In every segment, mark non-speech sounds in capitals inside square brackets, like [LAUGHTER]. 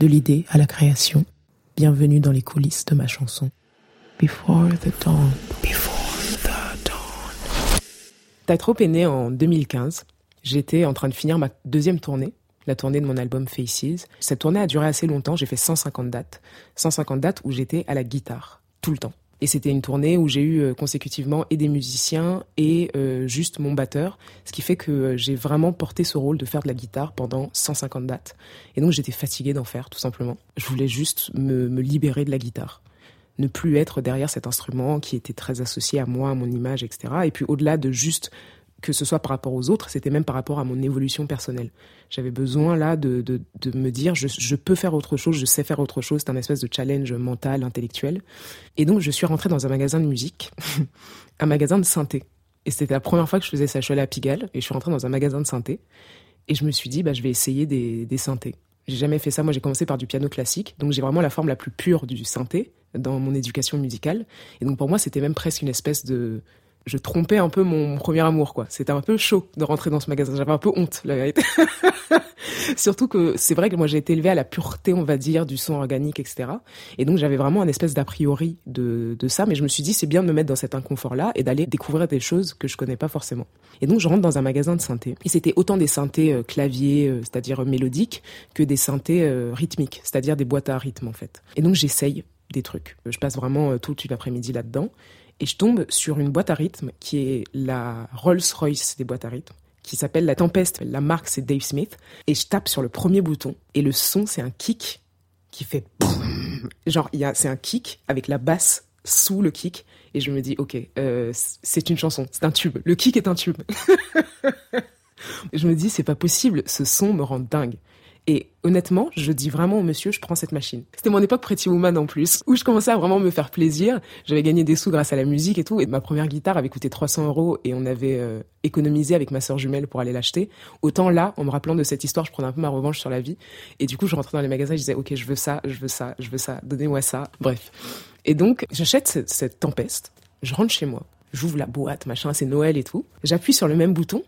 de l'idée à la création. Bienvenue dans les coulisses de ma chanson. Before the dawn. Before the dawn. Tightrope est né en 2015. J'étais en train de finir ma deuxième tournée, la tournée de mon album Faces. Cette tournée a duré assez longtemps, j'ai fait 150 dates. 150 dates où j'étais à la guitare, tout le temps. Et c'était une tournée où j'ai eu euh, consécutivement et des musiciens et euh, juste mon batteur, ce qui fait que euh, j'ai vraiment porté ce rôle de faire de la guitare pendant 150 dates. Et donc j'étais fatiguée d'en faire, tout simplement. Je voulais juste me, me libérer de la guitare ne plus être derrière cet instrument qui était très associé à moi, à mon image, etc. Et puis au-delà de juste que ce soit par rapport aux autres, c'était même par rapport à mon évolution personnelle. J'avais besoin là de, de, me dire je, je, peux faire autre chose, je sais faire autre chose, c'est un espèce de challenge mental, intellectuel. Et donc je suis rentrée dans un magasin de musique, [LAUGHS] un magasin de synthé. Et c'était la première fois que je faisais ça, je à Pigalle et je suis rentrée dans un magasin de synthé. Et je me suis dit, bah, je vais essayer des, des synthés. J'ai jamais fait ça, moi j'ai commencé par du piano classique, donc j'ai vraiment la forme la plus pure du synthé dans mon éducation musicale. Et donc pour moi c'était même presque une espèce de je trompais un peu mon premier amour, quoi. C'était un peu chaud de rentrer dans ce magasin. J'avais un peu honte, la vérité. [LAUGHS] Surtout que c'est vrai que moi j'ai été élevée à la pureté, on va dire, du son organique, etc. Et donc j'avais vraiment un espèce d'a priori de, de ça, mais je me suis dit c'est bien de me mettre dans cet inconfort-là et d'aller découvrir des choses que je connais pas forcément. Et donc je rentre dans un magasin de synthé. Et c'était autant des synthés euh, claviers, euh, c'est-à-dire mélodiques, que des synthés euh, rythmiques, c'est-à-dire des boîtes à rythme en fait. Et donc j'essaye des trucs. Je passe vraiment toute une après-midi là-dedans et je tombe sur une boîte à rythme qui est la Rolls-Royce des boîtes à rythme qui s'appelle La Tempeste. La marque, c'est Dave Smith. Et je tape sur le premier bouton. Et le son, c'est un kick qui fait... Genre, c'est un kick avec la basse sous le kick. Et je me dis, ok, euh, c'est une chanson, c'est un tube. Le kick est un tube. [LAUGHS] je me dis, c'est pas possible, ce son me rend dingue. Et honnêtement, je dis vraiment au monsieur, je prends cette machine. C'était mon époque Pretty Woman en plus, où je commençais à vraiment me faire plaisir. J'avais gagné des sous grâce à la musique et tout. Et ma première guitare avait coûté 300 euros et on avait euh, économisé avec ma sœur jumelle pour aller l'acheter. Autant là, en me rappelant de cette histoire, je prenais un peu ma revanche sur la vie. Et du coup, je rentrais dans les magasins je disais, OK, je veux ça, je veux ça, je veux ça, donnez-moi ça. Bref. Et donc, j'achète cette, cette tempeste. Je rentre chez moi. J'ouvre la boîte, machin, c'est Noël et tout. J'appuie sur le même bouton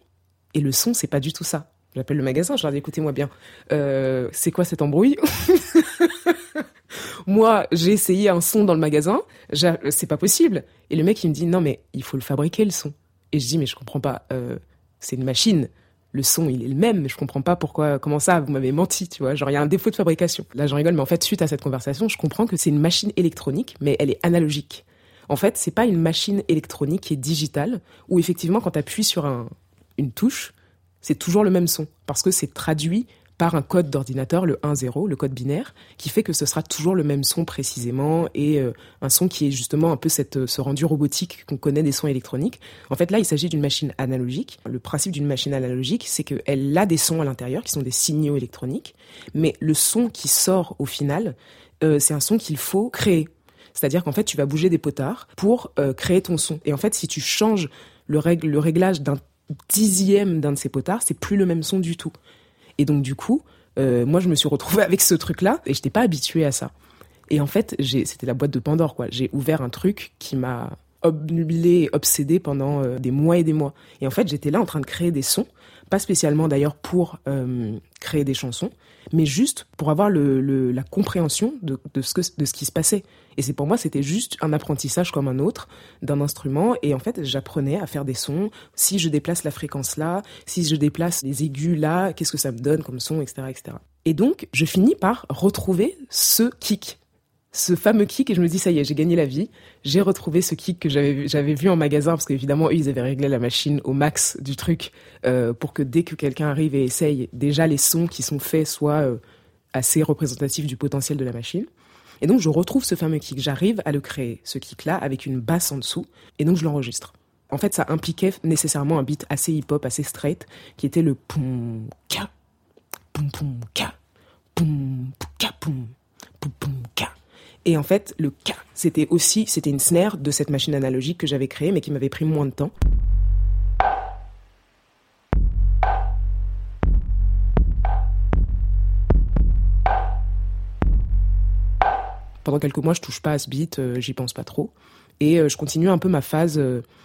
et le son, c'est pas du tout ça. J'appelle le magasin, je leur dis écoutez-moi bien, euh, c'est quoi cet embrouille [LAUGHS] Moi, j'ai essayé un son dans le magasin, c'est pas possible. Et le mec, il me dit non mais il faut le fabriquer le son. Et je dis mais je comprends pas, euh, c'est une machine. Le son, il est le même, mais je comprends pas pourquoi, comment ça, vous m'avez menti, tu vois. Genre, il y a un défaut de fabrication. Là, j'en rigole, mais en fait, suite à cette conversation, je comprends que c'est une machine électronique, mais elle est analogique. En fait, c'est pas une machine électronique qui est digitale, où effectivement, quand tu appuies sur un, une touche, c'est toujours le même son, parce que c'est traduit par un code d'ordinateur, le 1-0, le code binaire, qui fait que ce sera toujours le même son précisément, et euh, un son qui est justement un peu cette, euh, ce rendu robotique qu'on connaît des sons électroniques. En fait, là, il s'agit d'une machine analogique. Le principe d'une machine analogique, c'est qu'elle a des sons à l'intérieur, qui sont des signaux électroniques, mais le son qui sort au final, euh, c'est un son qu'il faut créer. C'est-à-dire qu'en fait, tu vas bouger des potards pour créer ton son. Et en fait, si tu changes le réglage d'un dixième d'un de ces potards, c'est plus le même son du tout. Et donc du coup, euh, moi je me suis retrouvée [LAUGHS] avec ce truc-là et je n'étais pas habituée à ça. Et en fait, c'était la boîte de Pandore quoi. J'ai ouvert un truc qui m'a obnubilé, obsédé pendant euh, des mois et des mois. Et en fait, j'étais là en train de créer des sons, pas spécialement d'ailleurs pour euh, créer des chansons, mais juste pour avoir le, la compréhension de, de, ce que, de ce qui se passait. Et c'est pour moi, c'était juste un apprentissage comme un autre d'un instrument. Et en fait, j'apprenais à faire des sons. Si je déplace la fréquence là, si je déplace les aigus là, qu'est-ce que ça me donne comme son, etc., etc. Et donc, je finis par retrouver ce kick ce fameux kick et je me dis ça y est j'ai gagné la vie j'ai retrouvé ce kick que j'avais vu en magasin parce qu'évidemment eux ils avaient réglé la machine au max du truc euh, pour que dès que quelqu'un arrive et essaye déjà les sons qui sont faits soient euh, assez représentatifs du potentiel de la machine et donc je retrouve ce fameux kick. J'arrive à le créer ce kick là avec une basse en dessous et donc je l'enregistre. En fait ça impliquait nécessairement un beat assez hip hop assez straight qui était le poum ka poum poum ka poum ka poum poum poum ka. Et en fait, le K, c'était aussi, c'était une snare de cette machine analogique que j'avais créée, mais qui m'avait pris moins de temps. Pendant quelques mois, je touche pas à ce beat, euh, j'y pense pas trop. Et je continue un peu ma phase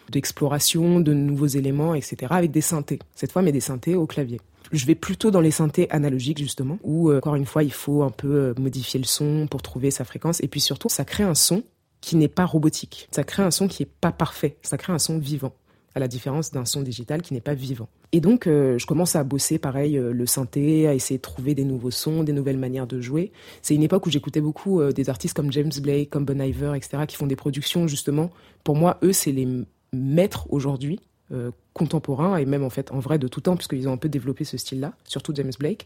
d'exploration de nouveaux éléments, etc. avec des synthés. Cette fois, mais des synthés au clavier. Je vais plutôt dans les synthés analogiques justement, où encore une fois il faut un peu modifier le son pour trouver sa fréquence, et puis surtout ça crée un son qui n'est pas robotique. Ça crée un son qui est pas parfait. Ça crée un son vivant, à la différence d'un son digital qui n'est pas vivant. Et donc, euh, je commence à bosser pareil euh, le synthé, à essayer de trouver des nouveaux sons, des nouvelles manières de jouer. C'est une époque où j'écoutais beaucoup euh, des artistes comme James Blake, comme Bon Iver, etc., qui font des productions justement. Pour moi, eux, c'est les maîtres aujourd'hui contemporains et même en fait en vrai de tout temps, puisqu'ils ont un peu développé ce style-là, surtout James Blake,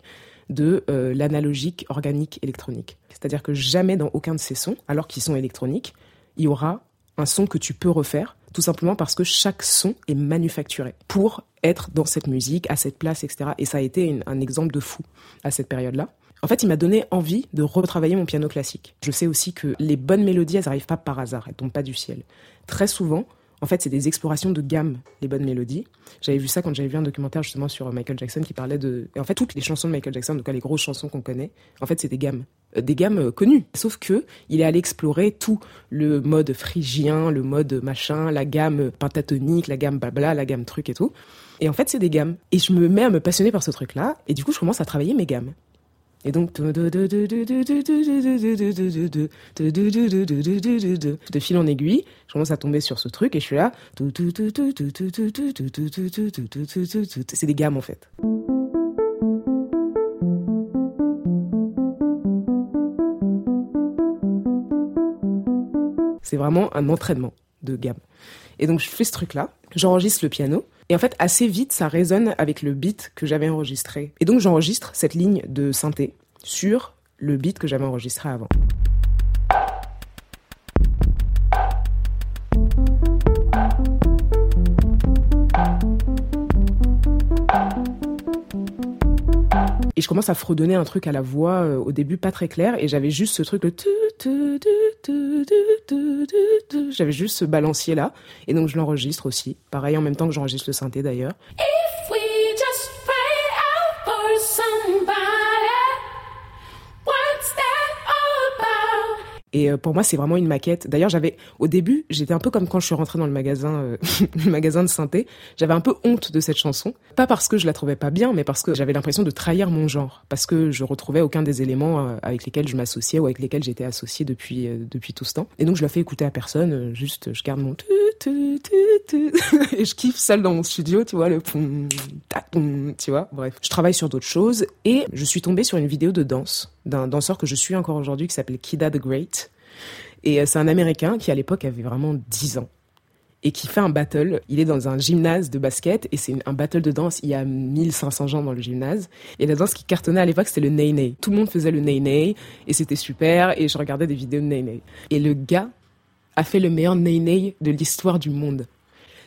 de l'analogique organique électronique. C'est-à-dire que jamais dans aucun de ces sons, alors qu'ils sont électroniques, il y aura un son que tu peux refaire, tout simplement parce que chaque son est manufacturé pour être dans cette musique, à cette place, etc. Et ça a été un exemple de fou à cette période-là. En fait, il m'a donné envie de retravailler mon piano classique. Je sais aussi que les bonnes mélodies, elles n'arrivent pas par hasard, elles tombent pas du ciel. Très souvent, en fait, c'est des explorations de gamme, les bonnes mélodies. J'avais vu ça quand j'avais vu un documentaire justement sur Michael Jackson qui parlait de. Et en fait, toutes les chansons de Michael Jackson, donc les grosses chansons qu'on connaît, en fait, c'est des gammes. Euh, des gammes euh, connues. Sauf que il est allé explorer tout le mode phrygien, le mode machin, la gamme pentatonique, la gamme blabla, la gamme truc et tout. Et en fait, c'est des gammes. Et je me mets à me passionner par ce truc-là. Et du coup, je commence à travailler mes gammes. Et donc, de fil en aiguille, je commence à tomber sur ce truc et je suis là. C'est des gammes en fait. C'est vraiment un entraînement de gamme. Et donc, je fais ce truc-là, j'enregistre le piano, et en fait, assez vite, ça résonne avec le beat que j'avais enregistré. Et donc, j'enregistre cette ligne de synthé sur le beat que j'avais enregistré avant. Et je commence à fredonner un truc à la voix euh, au début pas très clair et j'avais juste ce truc le j'avais juste ce balancier là et donc je l'enregistre aussi. Pareil en même temps que j'enregistre le synthé d'ailleurs euh, pour moi, c'est vraiment une maquette. D'ailleurs, j'avais au début, j'étais un peu comme quand je suis rentrée dans le magasin, euh, [LAUGHS] le magasin de synthé. J'avais un peu honte de cette chanson, pas parce que je la trouvais pas bien, mais parce que j'avais l'impression de trahir mon genre, parce que je retrouvais aucun des éléments euh, avec lesquels je m'associais ou avec lesquels j'étais associée depuis depuis tout ce temps. Et donc, je la fais écouter à personne. juste, je garde mon [LAUGHS] et je kiffe seule dans mon studio, tu vois le tu vois. Bref, je travaille sur d'autres choses et je suis tombée sur une vidéo de danse d'un danseur que je suis encore aujourd'hui qui s'appelle Kida the Great. Et euh, c'est un Américain qui à l'époque avait vraiment 10 ans et qui fait un battle. Il est dans un gymnase de basket et c'est un battle de danse. Il y a 1500 gens dans le gymnase. Et la danse qui cartonnait à l'époque, c'était le Ney Ney. Tout le monde faisait le Ney Ney et c'était super et je regardais des vidéos de Ney Ney. Et le gars a fait le meilleur Ney Ney de l'histoire du monde.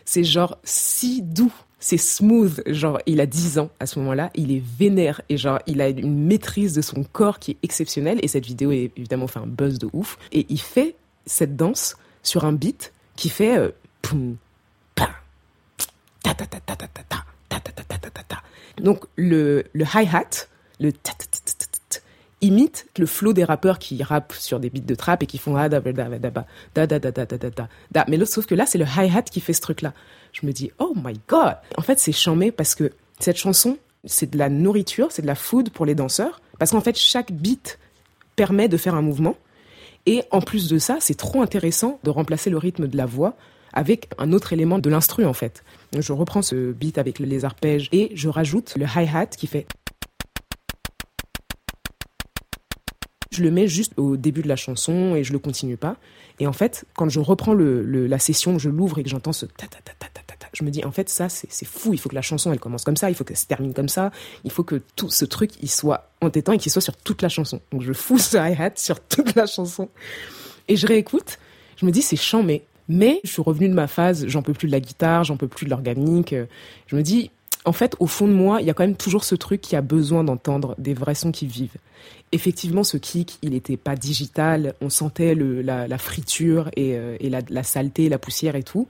C'est genre si doux c'est smooth, genre il a 10 ans à ce moment-là, il est vénère et genre il a une maîtrise de son corps qui est exceptionnelle et cette vidéo est évidemment fait un buzz de ouf et il fait cette danse sur un beat qui fait donc le le hi-hat, le imite le flow des rappeurs qui rappent sur des beats de trap et qui font ah da da da da da da da da da mais sauf que là c'est le hi-hat qui fait ce truc là je me dis oh my god en fait c'est chambé parce que cette chanson c'est de la nourriture c'est de la food pour les danseurs parce qu'en fait chaque beat permet de faire un mouvement et en plus de ça c'est trop intéressant de remplacer le rythme de la voix avec un autre élément de l'instru en fait je reprends ce beat avec les arpèges et je rajoute le hi-hat qui fait je le mets juste au début de la chanson et je le continue pas. Et en fait, quand je reprends la session, je l'ouvre et que j'entends ce ta ta ta ta ta ta, je me dis en fait ça c'est fou. Il faut que la chanson elle commence comme ça, il faut qu'elle se termine comme ça, il faut que tout ce truc il soit entêtant et qu'il soit sur toute la chanson. Donc je fous ce hi-hat sur toute la chanson et je réécoute. Je me dis c'est chambé. Mais je suis revenue de ma phase, j'en peux plus de la guitare, j'en peux plus de l'organique. Je me dis en fait, au fond de moi, il y a quand même toujours ce truc qui a besoin d'entendre des vrais sons qui vivent. Effectivement, ce kick, il n'était pas digital, on sentait la, friture et, euh, la, saleté, la poussière et tout.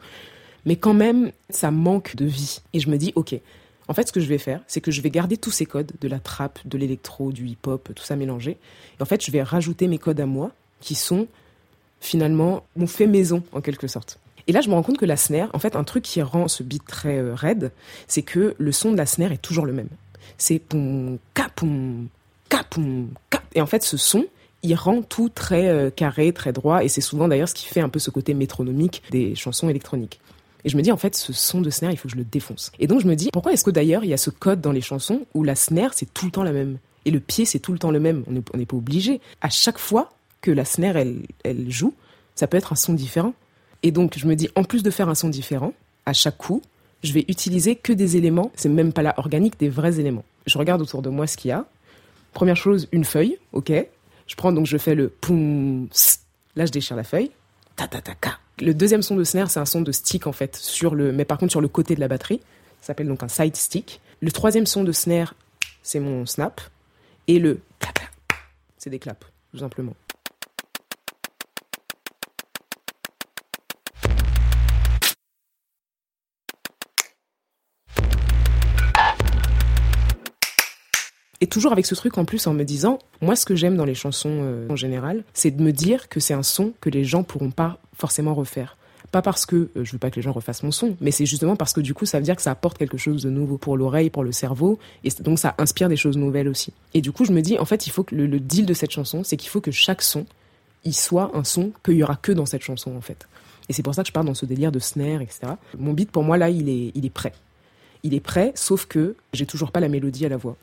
Mais quand même, ça manque de vie. Et je me dis, ok, en fait, ce que je vais faire, c'est que je vais garder tous ces codes de la trap, de l'électro, du hip-hop, tout ça mélangé. Et en fait, je vais rajouter mes codes à moi, qui sont finalement m'ont fait maison en quelque sorte. Et là, je me rends compte que la snare, en fait, un truc qui rend ce beat très euh, raide, c'est que le son de la snare est toujours le même. C'est poum, capoum, capoum, cap. Et en fait, ce son, il rend tout très euh, carré, très droit, et c'est souvent d'ailleurs ce qui fait un peu ce côté métronomique des chansons électroniques. Et je me dis, en fait, ce son de snare, il faut que je le défonce. Et donc, je me dis, pourquoi est-ce que d'ailleurs, il y a ce code dans les chansons où la snare, c'est tout le temps la même? Et le pied, c'est tout le temps le même. On n'est pas obligé. À chaque fois que la snare, elle, elle joue, ça peut être un son différent. Et donc, je me dis, en plus de faire un son différent, à chaque coup, je vais utiliser que des éléments, c'est même pas là organique, des vrais éléments. Je regarde autour de moi ce qu'il y a. Première chose, une feuille, ok. Je prends donc, je fais le poum, là je déchire la feuille, ta ta ta ka. Le deuxième son de snare, c'est un son de stick en fait, sur le, mais par contre sur le côté de la batterie. Ça s'appelle donc un side stick. Le troisième son de snare, c'est mon snap. Et le c'est des claps, tout simplement. Et toujours avec ce truc en plus en me disant, moi ce que j'aime dans les chansons euh, en général, c'est de me dire que c'est un son que les gens pourront pas forcément refaire. Pas parce que euh, je veux pas que les gens refassent mon son, mais c'est justement parce que du coup ça veut dire que ça apporte quelque chose de nouveau pour l'oreille, pour le cerveau, et donc ça inspire des choses nouvelles aussi. Et du coup je me dis, en fait il faut que le, deal de cette chanson, c'est qu'il faut que chaque son, il soit un son qu'il y aura que dans cette chanson en fait. Et c'est pour ça que je pars dans ce délire de snare, etc. Mon beat pour moi là il est, il est prêt. Il est prêt, sauf que j'ai toujours pas la mélodie à la voix.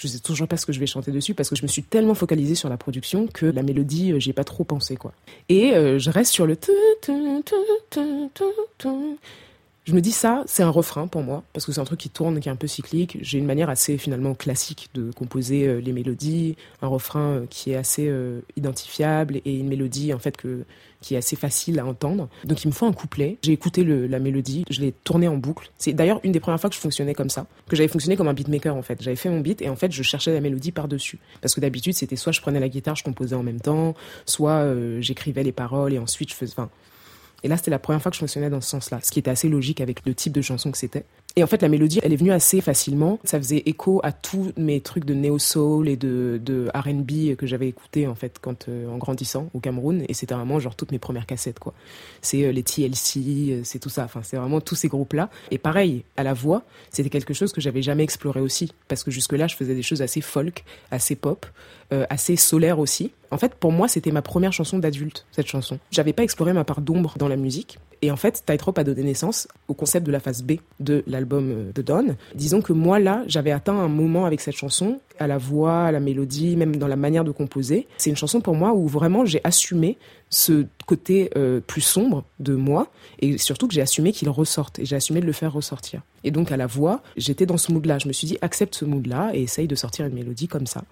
Je sais toujours pas ce que je vais chanter dessus parce que je me suis tellement focalisée sur la production que la mélodie, euh, j'ai pas trop pensé quoi. Et euh, je reste sur le je me dis ça, c'est un refrain pour moi, parce que c'est un truc qui tourne, qui est un peu cyclique. J'ai une manière assez finalement classique de composer euh, les mélodies, un refrain qui est assez identifiable et une mélodie en fait que qui est assez facile à entendre. Donc il me faut un couplet. J'ai écouté la mélodie, je l'ai tourné en boucle. C'est d'ailleurs une des premières fois que je fonctionnais comme ça, que j'avais fonctionné comme un beatmaker en fait. J'avais fait mon beat et en fait je cherchais la mélodie par-dessus. Parce que d'habitude c'était soit je prenais la guitare, je composais en même temps, soit euh, j'écrivais les paroles et ensuite je faisais... et là, c'était la première fois que je fonctionnais dans ce sens-là, ce qui était assez logique avec le type de chanson que c'était. Et en fait, la mélodie, elle est venue assez facilement. Ça faisait écho à tous mes trucs de néo soul et de, de R&B que j'avais écouté en fait quand euh, en grandissant au Cameroun. Et c'était vraiment genre toutes mes premières cassettes quoi. C'est euh, les TLC, euh, c'est tout ça. Enfin, c'est vraiment tous ces groupes-là. Et pareil, à la voix, c'était quelque chose que j'avais jamais exploré aussi, parce que jusque-là, je faisais des choses assez folk, assez pop, assez solaire aussi. En fait, pour moi, c'était ma première chanson d'adulte, cette chanson. J'avais pas exploré ma part d'ombre dans la musique. Et en fait, Tightrope a donné naissance au concept de la phase B de l'album euh, de Dawn. Disons que moi, là, j'avais atteint un moment avec cette chanson, à la voix, à la mélodie, même dans la manière de composer. C'est une chanson pour moi où vraiment j'ai assumé ce côté euh, plus sombre de moi et surtout que j'ai assumé qu'il ressorte et j'ai assumé de le faire ressortir. Et donc à la voix, j'étais dans ce mood-là. Je me suis dit accepte ce mood-là et essaye de sortir une mélodie comme ça.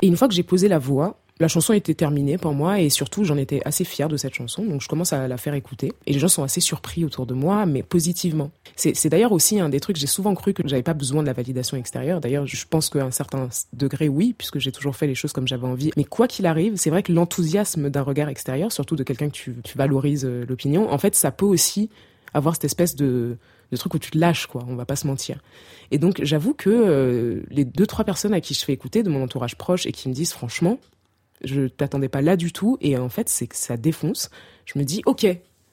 Et une fois que j'ai posé la voix, la chanson était terminée pour moi et surtout j'en étais assez fière de cette chanson donc je commence à la faire écouter et les gens sont assez surpris autour de moi mais positivement. C'est d'ailleurs aussi un des trucs j'ai souvent cru que j'avais pas besoin de la validation extérieure. D'ailleurs je pense qu'à un certain degré oui puisque j'ai toujours fait les choses comme j'avais envie. Mais quoi qu'il arrive c'est vrai que l'enthousiasme d'un regard extérieur surtout de quelqu'un que tu, valorises euh, l'opinion en fait ça peut aussi avoir cette espèce de de truc où tu te lâches quoi on va pas se mentir et donc j'avoue que euh, les deux trois personnes à qui je fais écouter de mon entourage proche et qui me disent franchement je t'attendais pas là du tout et en fait c'est que ça défonce. Je me dis ok,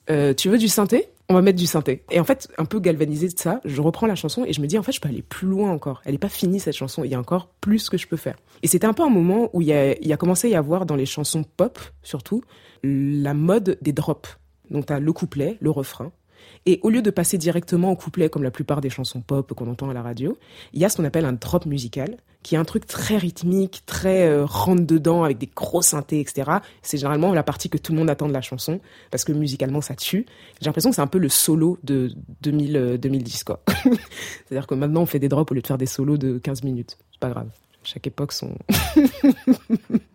euh, tu veux du synthé? On va mettre du synthé. Et en fait, un peu galvanisé de ça, je reprends la chanson et je me dis, en fait, je peux aller plus loin encore. Elle n'est pas finie, cette chanson. Il y a encore plus que je peux faire. Et c'était un peu un moment où il y a, a commencé à y avoir dans les chansons pop, surtout, la mode des drops. Donc, tu as le couplet, le refrain, et au lieu de passer directement au couplet, comme la plupart des chansons pop qu'on entend à la radio, il y a ce qu'on appelle un drop musical, qui est un truc très rythmique, très euh, rentre dedans, avec des gros synthés, etc. C'est généralement la partie que tout le monde attend de la chanson, parce que musicalement ça tue. J'ai l'impression que c'est un peu le solo de 2000, 2010, euh, quoi. [LAUGHS] C'est-à-dire que maintenant on fait des drops au lieu de faire des solos de 15 minutes. C'est pas grave. Chaque époque son... [LAUGHS]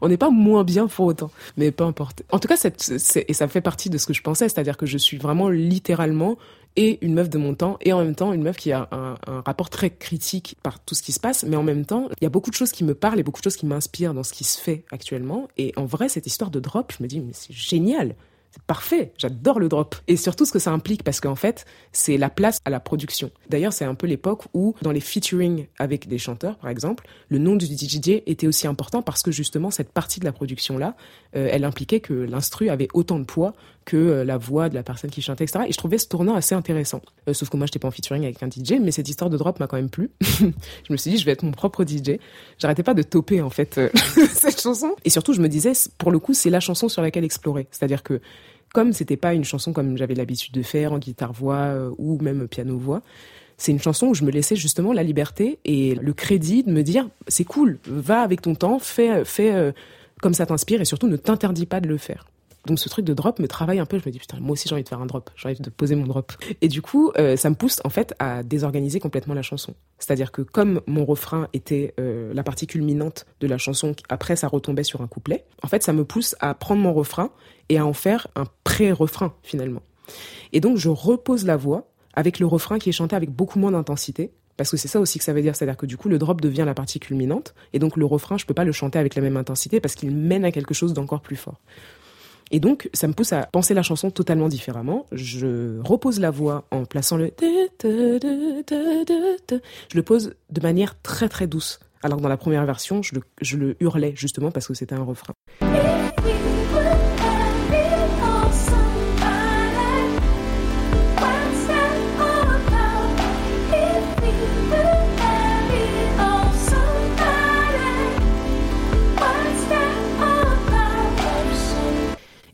on n'est pas moins bien pour autant, mais peu importe. En tout cas, et ça fait partie de ce que je pensais, c'est-à-dire que je suis vraiment littéralement et une meuf de mon temps et en même temps une meuf qui a un, un, rapport très critique par tout ce qui se passe. Mais en même temps il y a beaucoup de choses qui me parlent et beaucoup de choses qui m'inspirent dans ce qui se fait actuellement. Et en vrai cette histoire de drop je me dis mais c'est génial c'est parfait, j'adore le drop. Et surtout ce que ça implique, parce qu'en fait, c'est la place à la production. D'ailleurs, c'est un peu l'époque où, dans les featuring avec des chanteurs, par exemple, le nom du DJ était aussi important parce que justement, cette partie de la production-là, euh, elle impliquait que l'instru avait autant de poids que euh, la voix de la personne qui chantait, etc. Et je trouvais ce tournant assez intéressant. Euh, sauf que moi, je n'étais pas en featuring avec un DJ, mais cette histoire de drop m'a quand même plu. [LAUGHS] je me suis dit, je vais être mon propre DJ. J'arrêtais pas de toper, en fait, [LAUGHS] cette chanson. Et surtout, je me disais, pour le coup, c'est la chanson sur laquelle explorer. C'est-à-dire que comme c'était pas une chanson comme j'avais l'habitude de faire en guitare-voix euh, ou même piano-voix, c'est une chanson où je me laissais justement la liberté et le crédit de me dire c'est cool, va avec ton temps, fais, fais euh, comme ça t'inspire et surtout ne t'interdis pas de le faire. Donc ce truc de drop me travaille un peu. Je me dis putain, moi aussi j'ai envie de faire un drop. J'ai envie de poser mon drop. Et du coup, euh, ça me pousse en fait à désorganiser complètement la chanson. C'est-à-dire que comme mon refrain était euh, la partie culminante de la chanson, après ça retombait sur un couplet. En fait, ça me pousse à prendre mon refrain et à en faire un pré-refrain finalement. Et donc je repose la voix avec le refrain qui est chanté avec beaucoup moins d'intensité parce que c'est ça aussi que ça veut dire, c'est-à-dire que du coup le drop devient la partie culminante et donc le refrain je peux pas le chanter avec la même intensité parce qu'il mène à quelque chose d'encore plus fort. Et donc, ça me pousse à penser la chanson totalement différemment. Je repose la voix en plaçant le... Je le pose de manière très très douce. Alors que dans la première version, je le, hurlais justement parce que c'était un refrain.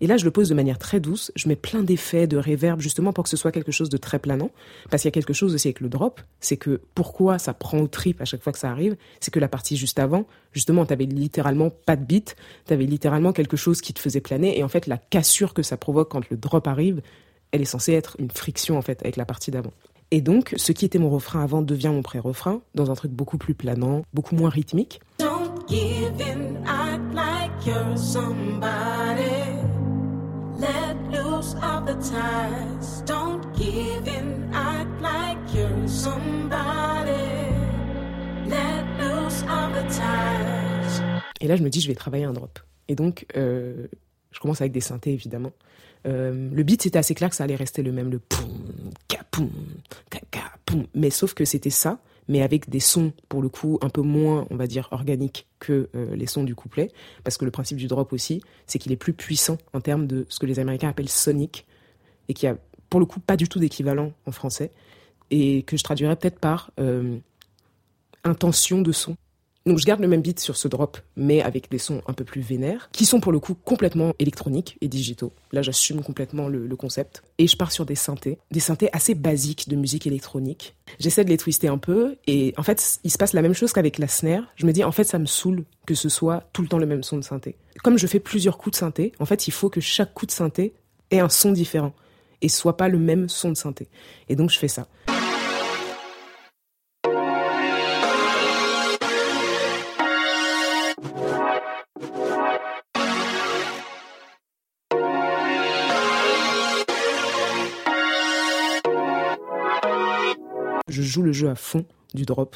Et là, je le pose de manière très douce. Je mets plein d'effets, de réverb, justement pour que ce soit quelque chose de très planant. Parce qu'il y a quelque chose aussi avec le drop, c'est que pourquoi ça prend au trip à chaque fois que ça arrive, c'est que la partie juste avant, justement, t'avais littéralement pas de beat, t'avais littéralement quelque chose qui te faisait planer. Et en fait, la cassure que ça provoque quand le drop arrive, elle est censée être une friction en fait avec la partie d'avant. Et donc, ce qui était mon refrain avant devient mon pré-refrain, dans un truc beaucoup plus planant, beaucoup moins rythmique. Don't give in, act like you're somebody. Let loose of the ties. Don't give in, act like you're somebody. Let loose of the ties. Et là, je me dis, je vais travailler un drop. Et donc, euh, je commence avec des synthés, évidemment. Euh, le beat, c'était assez clair que ça allait rester le même, le poum, kapoum, poum. Mais sauf que c'était ça, mais avec des sons, pour le coup, un peu moins, on va dire, organiques que euh, les sons du couplet. Parce que le principe du drop aussi, c'est qu'il est plus puissant en termes de ce que les Américains appellent sonic, et qui a, pour le coup, pas du tout d'équivalent en français, et que je traduirais peut-être par euh, intention de son. Donc je garde le même beat sur ce drop, mais avec des sons un peu plus vénères, qui sont pour le coup complètement électroniques et digitaux. Là, j'assume complètement le, concept. Et je pars sur des synthés, des synthés assez basiques de musique électronique. J'essaie de les twister un peu, et en fait, il se passe la même chose qu'avec la snare. Je me dis, en fait, ça me saoule que ce soit tout le temps le même son de synthé. Comme je fais plusieurs coups de synthé, en fait, il faut que chaque coup de synthé ait un son différent et soit pas le même son de synthé. Et donc, je fais ça. Joue le jeu à fond du drop.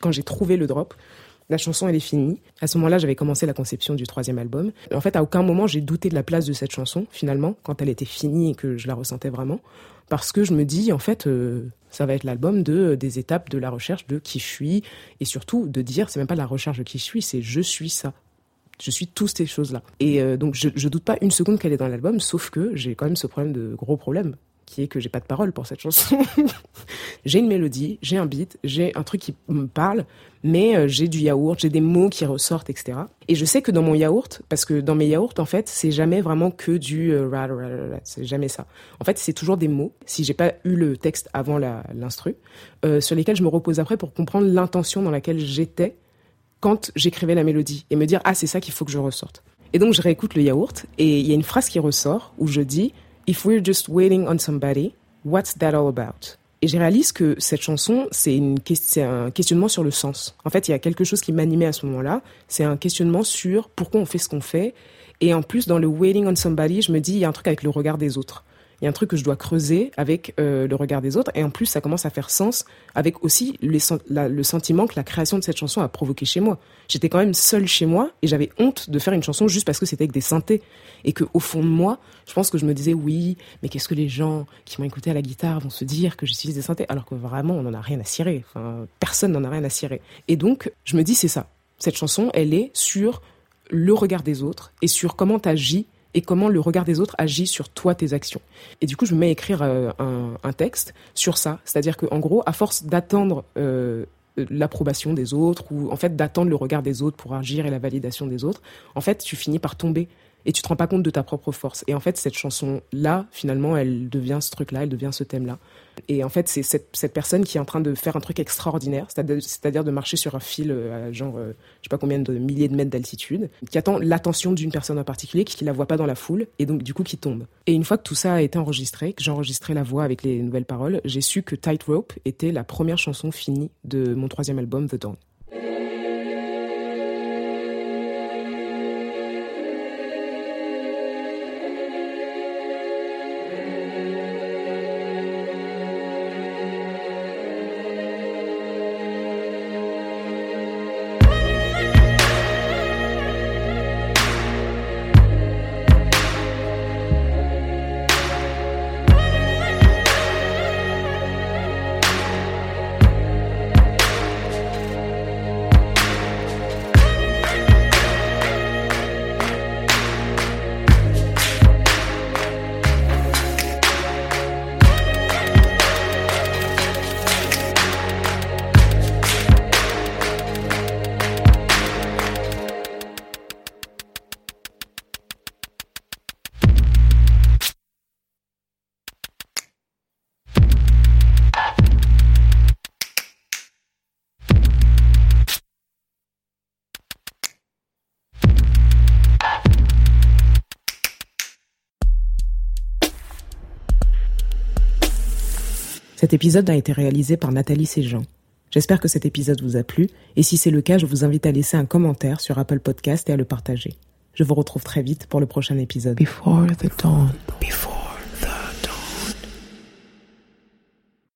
Quand j'ai trouvé le drop, la chanson, elle est finie. À ce moment-là, j'avais commencé la conception du troisième album. En fait, à aucun moment, j'ai douté de la place de cette chanson, finalement, quand elle était finie et que je la ressentais vraiment. Parce que je me dis, en fait, euh, ça va être l'album de des étapes de la recherche de qui je suis. Et surtout, de dire, c'est même pas la recherche de qui je suis, c'est je suis ça. Je suis toutes ces choses-là. Et euh, donc, je, je doute pas une seconde qu'elle est dans l'album, sauf que j'ai quand même ce problème de gros problème qui que j'ai pas de parole pour cette chanson. [LAUGHS] j'ai une mélodie, j'ai un beat, j'ai un truc qui me parle, mais euh, j'ai du yaourt, j'ai des mots qui ressortent, etc. Et je sais que dans mon yaourt, parce que dans mes yaourts, en fait, c'est jamais vraiment que du euh, c'est jamais ça. En fait, c'est toujours des mots, si j'ai pas eu le texte avant l'instru, euh, sur lesquels je me repose après pour comprendre l'intention dans laquelle j'étais quand j'écrivais la mélodie et me dire ah c'est ça qu'il faut que je ressorte. Et donc je réécoute le yaourt et il y a une phrase qui ressort où je dis If we're just waiting on somebody, what's that all about? Et je réalise que cette chanson, c'est un questionnement sur le sens. En fait, il y a quelque chose qui m'animait à ce moment-là. C'est un questionnement sur pourquoi on fait ce qu'on fait. Et en plus, dans le Waiting on Somebody, je me dis, il y a un truc avec le regard des autres il y a un truc que je dois creuser avec euh, le regard des autres. Et en plus, ça commence à faire sens avec aussi le sentiment que la création de cette chanson a provoqué chez moi. J'étais quand même seule chez moi et j'avais honte de faire une chanson juste parce que c'était avec des synthés. Et que au fond de moi, je pense que je me disais oui, mais qu'est-ce que les gens qui m'ont écouté à la guitare vont se dire que j'utilise des synthés? Alors que vraiment on n'en a rien à cirer. Enfin, personne n'en a rien à cirer. Et donc, je me dis c'est ça. Cette chanson, elle est sur le regard des autres et sur comment tu agis et comment le regard des autres agit sur toi, tes actions. Et du coup, je me mets à écrire euh, un, texte sur ça. C'est-à-dire qu'en gros, à force d'attendre euh, l'approbation des autres ou en fait d'attendre le regard des autres pour agir et la validation des autres, en fait, tu finis par tomber et tu te rends pas compte de ta propre force. Et en fait, cette chanson-là, finalement, elle devient ce truc-là, elle devient ce thème-là. Et en fait, c'est cette, personne qui est en train de faire un truc extraordinaire, c'est-à-dire de marcher sur un fil euh, à genre, euh, je sais pas combien de milliers de mètres d'altitude, qui attend l'attention d'une personne en particulier, qui, qui la voit pas dans la foule, et donc du coup qui tombe. Et une fois que tout ça a été enregistré, que j'ai enregistré la voix avec les nouvelles paroles, j'ai su que Tightrope était la première chanson finie de mon troisième album, The Dawn. Cet épisode a été réalisé par Nathalie Séjean. J'espère que cet épisode vous a plu, et si c'est le cas, je vous invite à laisser un commentaire sur Apple Podcast et à le partager. Je vous retrouve très vite pour le prochain épisode. Before the dawn. Before